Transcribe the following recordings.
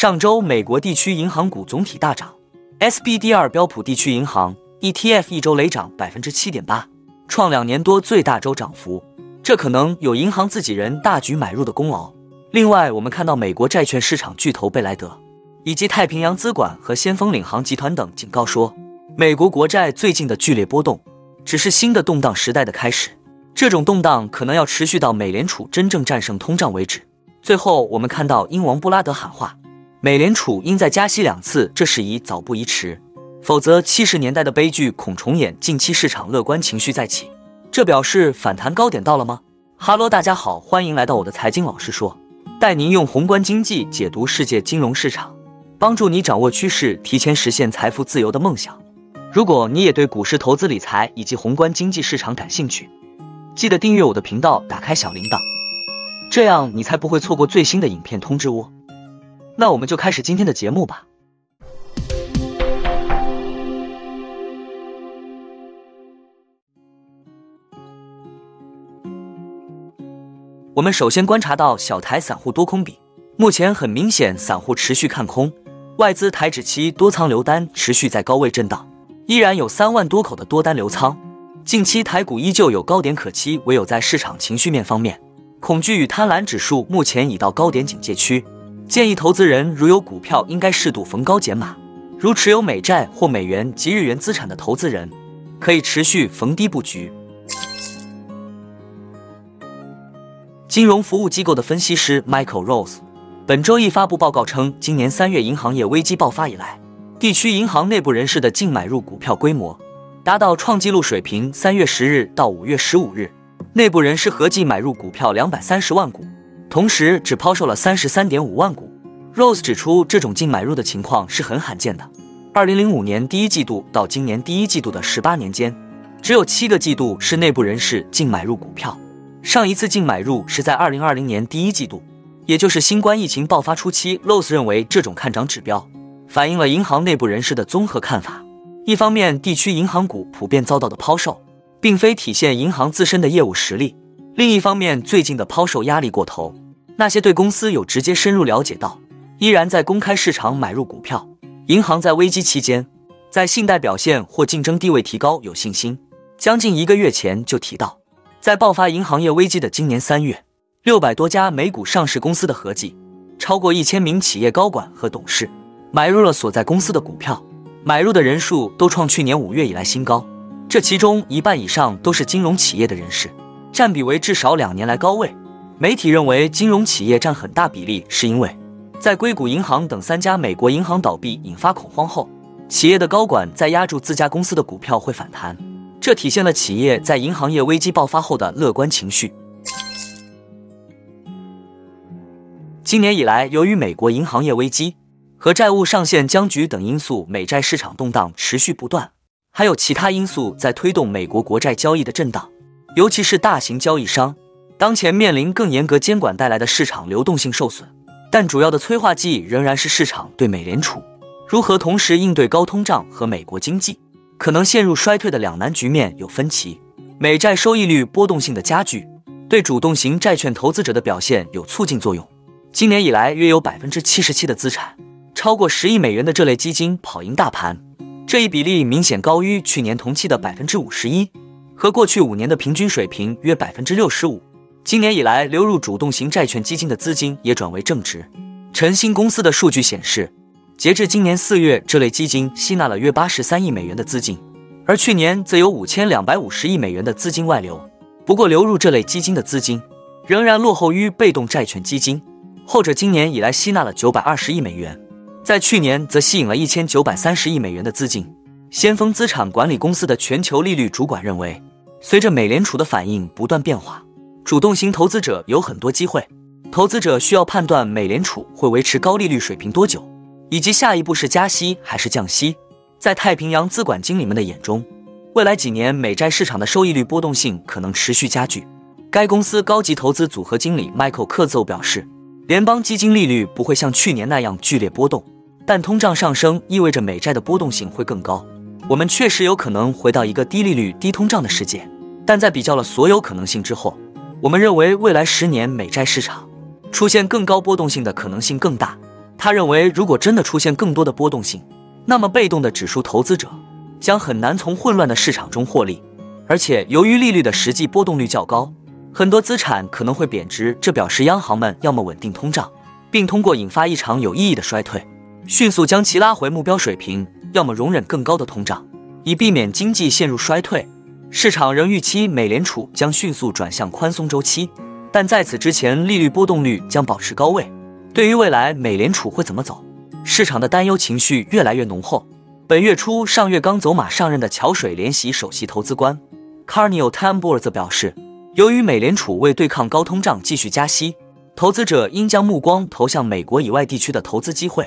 上周美国地区银行股总体大涨，SBDR 标普地区银行 ETF 一周累涨百分之七点八，创两年多最大周涨幅。这可能有银行自己人大举买入的功劳。另外，我们看到美国债券市场巨头贝莱德以及太平洋资管和先锋领航集团等警告说，美国国债最近的剧烈波动只是新的动荡时代的开始。这种动荡可能要持续到美联储真正战胜通胀为止。最后，我们看到英王布拉德喊话，美联储应在加息两次，这事宜早不宜迟，否则七十年代的悲剧恐重演。近期市场乐观情绪再起，这表示反弹高点到了吗？哈喽，大家好，欢迎来到我的财经老师说，带您用宏观经济解读世界金融市场，帮助你掌握趋势，提前实现财富自由的梦想。如果你也对股市投资理财以及宏观经济市场感兴趣，记得订阅我的频道，打开小铃铛，这样你才不会错过最新的影片通知哦。那我们就开始今天的节目吧。我们首先观察到小台散户多空比，目前很明显散户持续看空，外资台指期多仓流单持续在高位震荡，依然有三万多口的多单流仓。近期台股依旧有高点可期，唯有在市场情绪面方面，恐惧与贪婪指数目前已到高点警戒区。建议投资人如有股票，应该适度逢高减码。如持有美债或美元及日元资产的投资人，可以持续逢低布局。金融服务机构的分析师 Michael Rose 本周一发布报告称，今年三月银行业危机爆发以来，地区银行内部人士的净买入股票规模。达到创纪录水平。三月十日到五月十五日，内部人士合计买入股票两百三十万股，同时只抛售了三十三点五万股。Rose 指出，这种净买入的情况是很罕见的。二零零五年第一季度到今年第一季度的十八年间，只有七个季度是内部人士净买入股票。上一次净买入是在二零二零年第一季度，也就是新冠疫情爆发初期。Rose 认为，这种看涨指标反映了银行内部人士的综合看法。一方面，地区银行股普遍遭到的抛售，并非体现银行自身的业务实力；另一方面，最近的抛售压力过头，那些对公司有直接深入了解到，依然在公开市场买入股票。银行在危机期间，在信贷表现或竞争地位提高有信心。将近一个月前就提到，在爆发银行业危机的今年三月，六百多家美股上市公司的合计，超过一千名企业高管和董事买入了所在公司的股票。买入的人数都创去年五月以来新高，这其中一半以上都是金融企业的人士，占比为至少两年来高位。媒体认为，金融企业占很大比例，是因为在硅谷银行等三家美国银行倒闭引发恐慌后，企业的高管在压住自家公司的股票会反弹，这体现了企业在银行业危机爆发后的乐观情绪。今年以来，由于美国银行业危机。和债务上限僵局等因素，美债市场动荡持续不断，还有其他因素在推动美国国债交易的震荡，尤其是大型交易商当前面临更严格监管带来的市场流动性受损。但主要的催化剂仍然是市场对美联储如何同时应对高通胀和美国经济可能陷入衰退的两难局面有分歧。美债收益率波动性的加剧，对主动型债券投资者的表现有促进作用。今年以来，约有百分之七十七的资产。超过十亿美元的这类基金跑赢大盘，这一比例明显高于去年同期的百分之五十一，和过去五年的平均水平约百分之六十五。今年以来，流入主动型债券基金的资金也转为正值。晨星公司的数据显示，截至今年四月，这类基金吸纳了约八十三亿美元的资金，而去年则有五千两百五十亿美元的资金外流。不过，流入这类基金的资金仍然落后于被动债券基金，后者今年以来吸纳了九百二十亿美元。在去年，则吸引了一千九百三十亿美元的资金。先锋资产管理公司的全球利率主管认为，随着美联储的反应不断变化，主动型投资者有很多机会。投资者需要判断美联储会维持高利率水平多久，以及下一步是加息还是降息。在太平洋资管经理们的眼中，未来几年美债市场的收益率波动性可能持续加剧。该公司高级投资组合经理 Michael 克奏表示，联邦基金利率不会像去年那样剧烈波动。但通胀上升意味着美债的波动性会更高，我们确实有可能回到一个低利率、低通胀的世界。但在比较了所有可能性之后，我们认为未来十年美债市场出现更高波动性的可能性更大。他认为，如果真的出现更多的波动性，那么被动的指数投资者将很难从混乱的市场中获利。而且，由于利率的实际波动率较高，很多资产可能会贬值。这表示央行们要么稳定通胀，并通过引发一场有意义的衰退，迅速将其拉回目标水平；要么容忍更高的通胀，以避免经济陷入衰退。市场仍预期美联储将迅速转向宽松周期，但在此之前，利率波动率将保持高位。对于未来美联储会怎么走，市场的担忧情绪越来越浓厚。本月初，上月刚走马上任的桥水联席首席投资官 Carney Tambor 则表示，由于美联储为对抗高通胀继续加息，投资者应将目光投向美国以外地区的投资机会。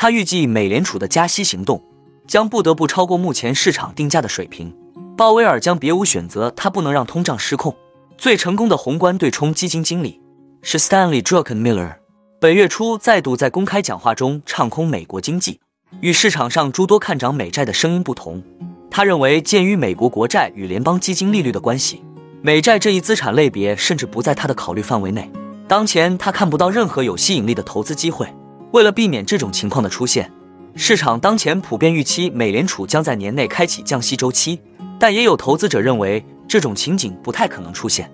他预计美联储的加息行动将不得不超过目前市场定价的水平。鲍威尔将别无选择，他不能让通胀失控。最成功的宏观对冲基金经理是 Stanley Druckenmiller。本月初再度在公开讲话中唱空美国经济，与市场上诸多看涨美债的声音不同，他认为鉴于美国国债与联邦基金利率的关系，美债这一资产类别甚至不在他的考虑范围内。当前他看不到任何有吸引力的投资机会。为了避免这种情况的出现，市场当前普遍预期美联储将在年内开启降息周期，但也有投资者认为这种情景不太可能出现。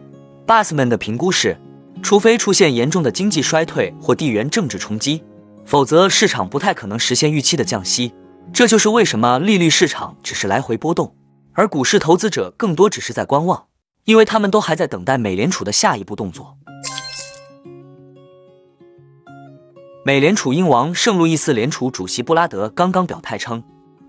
Bassman 的评估是。除非出现严重的经济衰退或地缘政治冲击，否则市场不太可能实现预期的降息。这就是为什么利率市场只是来回波动，而股市投资者更多只是在观望，因为他们都还在等待美联储的下一步动作。美联储英王圣路易斯联储主席布拉德刚刚表态称，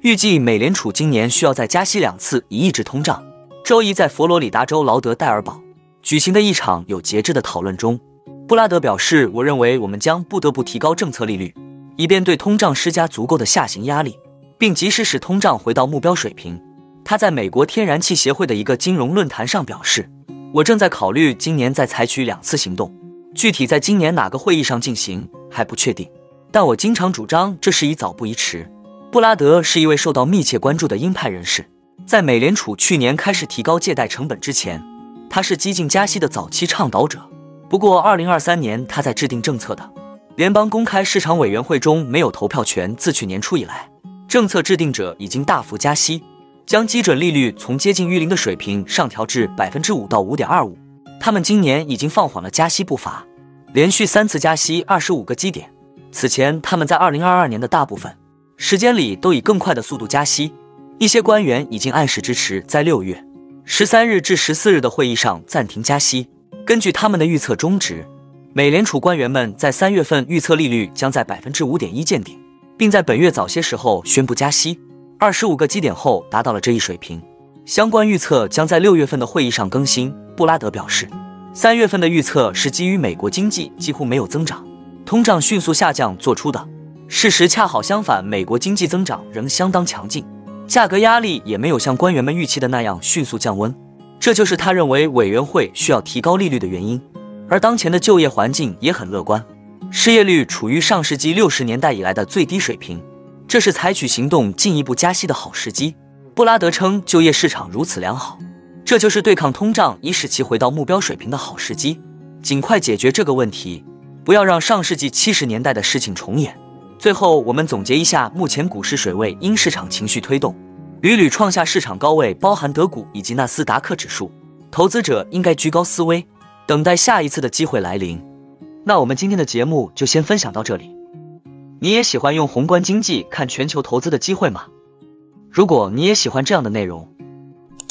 预计美联储今年需要再加息两次以抑制通胀。周一在佛罗里达州劳德代尔堡。举行的一场有节制的讨论中，布拉德表示：“我认为我们将不得不提高政策利率，以便对通胀施加足够的下行压力，并及时使通胀回到目标水平。”他在美国天然气协会的一个金融论坛上表示：“我正在考虑今年再采取两次行动，具体在今年哪个会议上进行还不确定，但我经常主张这事宜早不宜迟。”布拉德是一位受到密切关注的鹰派人士，在美联储去年开始提高借贷成本之前。他是激进加息的早期倡导者，不过2023年他在制定政策的联邦公开市场委员会中没有投票权。自去年初以来，政策制定者已经大幅加息，将基准利率从接近于零的水平上调至百分之五到五点二五。他们今年已经放缓了加息步伐，连续三次加息二十五个基点。此前，他们在2022年的大部分时间里都以更快的速度加息。一些官员已经暗示支持在六月。十三日至十四日的会议上暂停加息。根据他们的预测中值，美联储官员们在三月份预测利率将在百分之五点一见顶，并在本月早些时候宣布加息二十五个基点后达到了这一水平。相关预测将在六月份的会议上更新。布拉德表示，三月份的预测是基于美国经济几乎没有增长，通胀迅速下降做出的。事实恰好相反，美国经济增长仍相当强劲。价格压力也没有像官员们预期的那样迅速降温，这就是他认为委员会需要提高利率的原因。而当前的就业环境也很乐观，失业率处于上世纪六十年代以来的最低水平，这是采取行动进一步加息的好时机。布拉德称，就业市场如此良好，这就是对抗通胀以使其回到目标水平的好时机。尽快解决这个问题，不要让上世纪七十年代的事情重演。最后，我们总结一下目前股市水位：因市场情绪推动，屡屡创下市场高位，包含德股以及纳斯达克指数。投资者应该居高思危，等待下一次的机会来临。那我们今天的节目就先分享到这里。你也喜欢用宏观经济看全球投资的机会吗？如果你也喜欢这样的内容，